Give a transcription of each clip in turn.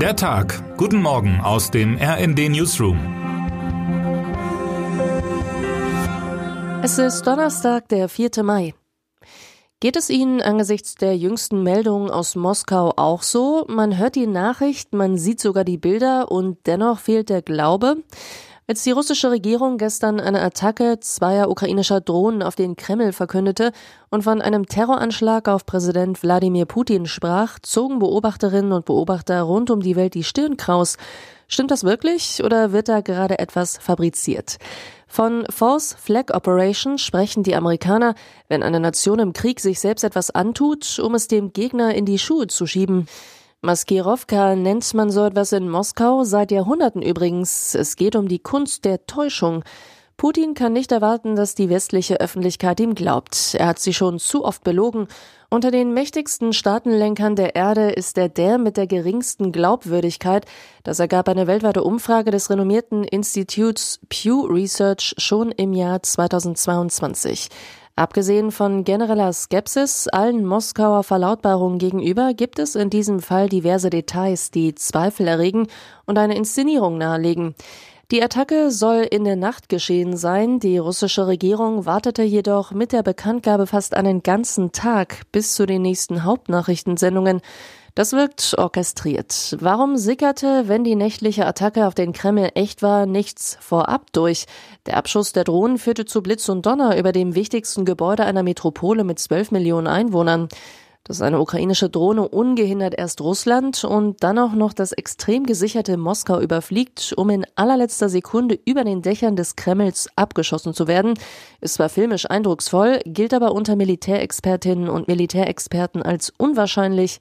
Der Tag. Guten Morgen aus dem RND Newsroom. Es ist Donnerstag, der 4. Mai. Geht es Ihnen angesichts der jüngsten Meldungen aus Moskau auch so? Man hört die Nachricht, man sieht sogar die Bilder und dennoch fehlt der Glaube? Als die russische Regierung gestern eine Attacke zweier ukrainischer Drohnen auf den Kreml verkündete und von einem Terroranschlag auf Präsident Wladimir Putin sprach, zogen Beobachterinnen und Beobachter rund um die Welt die Stirn kraus. Stimmt das wirklich oder wird da gerade etwas fabriziert? Von False Flag Operation sprechen die Amerikaner, wenn eine Nation im Krieg sich selbst etwas antut, um es dem Gegner in die Schuhe zu schieben. Maskirovka nennt man so etwas in Moskau seit Jahrhunderten übrigens. Es geht um die Kunst der Täuschung. Putin kann nicht erwarten, dass die westliche Öffentlichkeit ihm glaubt. Er hat sie schon zu oft belogen. Unter den mächtigsten Staatenlenkern der Erde ist er der mit der geringsten Glaubwürdigkeit. Das ergab eine weltweite Umfrage des renommierten Instituts Pew Research schon im Jahr 2022. Abgesehen von genereller Skepsis allen Moskauer Verlautbarungen gegenüber gibt es in diesem Fall diverse Details, die Zweifel erregen und eine Inszenierung nahelegen. Die Attacke soll in der Nacht geschehen sein. Die russische Regierung wartete jedoch mit der Bekanntgabe fast einen ganzen Tag bis zu den nächsten Hauptnachrichtensendungen. Das wirkt orchestriert. Warum sickerte, wenn die nächtliche Attacke auf den Kreml echt war, nichts vorab durch? Der Abschuss der Drohnen führte zu Blitz und Donner über dem wichtigsten Gebäude einer Metropole mit zwölf Millionen Einwohnern. Dass eine ukrainische Drohne ungehindert erst Russland und dann auch noch das extrem gesicherte Moskau überfliegt, um in allerletzter Sekunde über den Dächern des Kremls abgeschossen zu werden, ist zwar filmisch eindrucksvoll, gilt aber unter Militärexpertinnen und Militärexperten als unwahrscheinlich,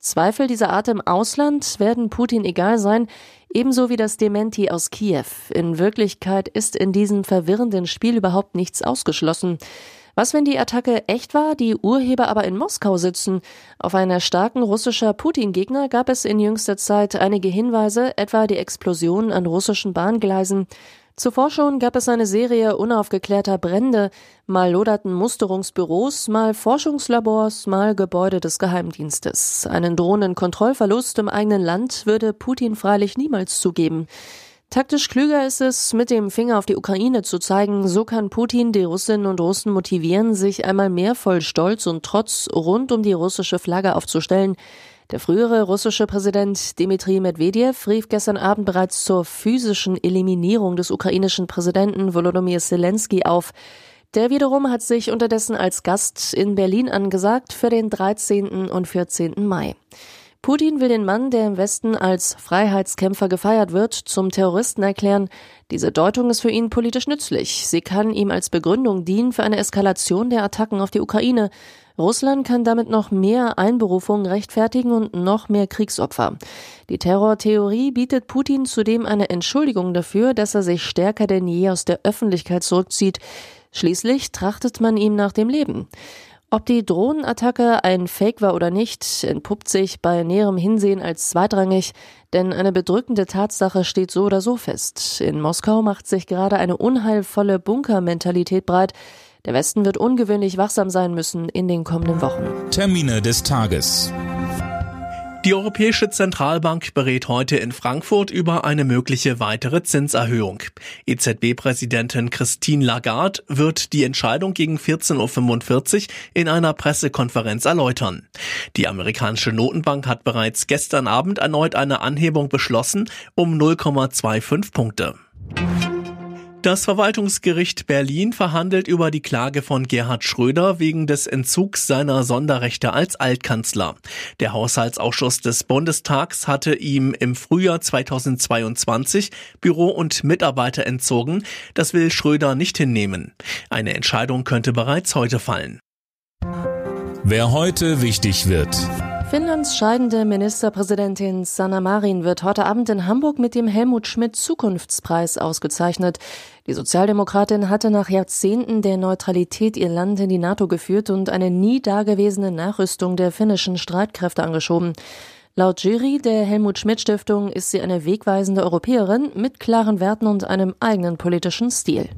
Zweifel dieser Art im Ausland werden Putin egal sein, ebenso wie das Dementi aus Kiew. In Wirklichkeit ist in diesem verwirrenden Spiel überhaupt nichts ausgeschlossen. Was, wenn die Attacke echt war, die Urheber aber in Moskau sitzen? Auf einer starken russischer Putin-Gegner gab es in jüngster Zeit einige Hinweise, etwa die Explosion an russischen Bahngleisen. Zuvor schon gab es eine Serie unaufgeklärter Brände, mal loderten Musterungsbüros, mal Forschungslabors, mal Gebäude des Geheimdienstes. Einen drohenden Kontrollverlust im eigenen Land würde Putin freilich niemals zugeben. Taktisch klüger ist es, mit dem Finger auf die Ukraine zu zeigen, so kann Putin die Russinnen und Russen motivieren, sich einmal mehr voll Stolz und Trotz rund um die russische Flagge aufzustellen, der frühere russische Präsident Dmitri Medvedev rief gestern Abend bereits zur physischen Eliminierung des ukrainischen Präsidenten Volodymyr Zelensky auf. Der wiederum hat sich unterdessen als Gast in Berlin angesagt für den 13. und 14. Mai. Putin will den Mann, der im Westen als Freiheitskämpfer gefeiert wird, zum Terroristen erklären. Diese Deutung ist für ihn politisch nützlich. Sie kann ihm als Begründung dienen für eine Eskalation der Attacken auf die Ukraine. Russland kann damit noch mehr Einberufungen rechtfertigen und noch mehr Kriegsopfer. Die Terrortheorie bietet Putin zudem eine Entschuldigung dafür, dass er sich stärker denn je aus der Öffentlichkeit zurückzieht. Schließlich trachtet man ihm nach dem Leben. Ob die Drohnenattacke ein Fake war oder nicht, entpuppt sich bei näherem Hinsehen als zweitrangig, denn eine bedrückende Tatsache steht so oder so fest. In Moskau macht sich gerade eine unheilvolle Bunkermentalität breit. Der Westen wird ungewöhnlich wachsam sein müssen in den kommenden Wochen. Termine des Tages. Die Europäische Zentralbank berät heute in Frankfurt über eine mögliche weitere Zinserhöhung. EZB-Präsidentin Christine Lagarde wird die Entscheidung gegen 14.45 Uhr in einer Pressekonferenz erläutern. Die amerikanische Notenbank hat bereits gestern Abend erneut eine Anhebung beschlossen um 0,25 Punkte. Das Verwaltungsgericht Berlin verhandelt über die Klage von Gerhard Schröder wegen des Entzugs seiner Sonderrechte als Altkanzler. Der Haushaltsausschuss des Bundestags hatte ihm im Frühjahr 2022 Büro und Mitarbeiter entzogen. Das will Schröder nicht hinnehmen. Eine Entscheidung könnte bereits heute fallen. Wer heute wichtig wird. Finnlands scheidende Ministerpräsidentin Sanna Marin wird heute Abend in Hamburg mit dem Helmut Schmidt Zukunftspreis ausgezeichnet. Die Sozialdemokratin hatte nach Jahrzehnten der Neutralität ihr Land in die NATO geführt und eine nie dagewesene Nachrüstung der finnischen Streitkräfte angeschoben. Laut Jury der Helmut Schmidt Stiftung ist sie eine wegweisende Europäerin mit klaren Werten und einem eigenen politischen Stil.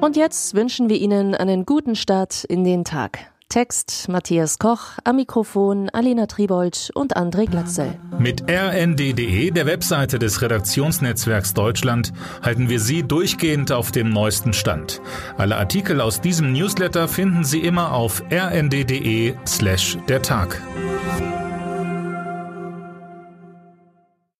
Und jetzt wünschen wir Ihnen einen guten Start in den Tag. Text Matthias Koch, am Mikrofon Alina Tribold und André Glatzel. Mit rnd.de, der Webseite des Redaktionsnetzwerks Deutschland, halten wir Sie durchgehend auf dem neuesten Stand. Alle Artikel aus diesem Newsletter finden Sie immer auf rnd.de slash der Tag.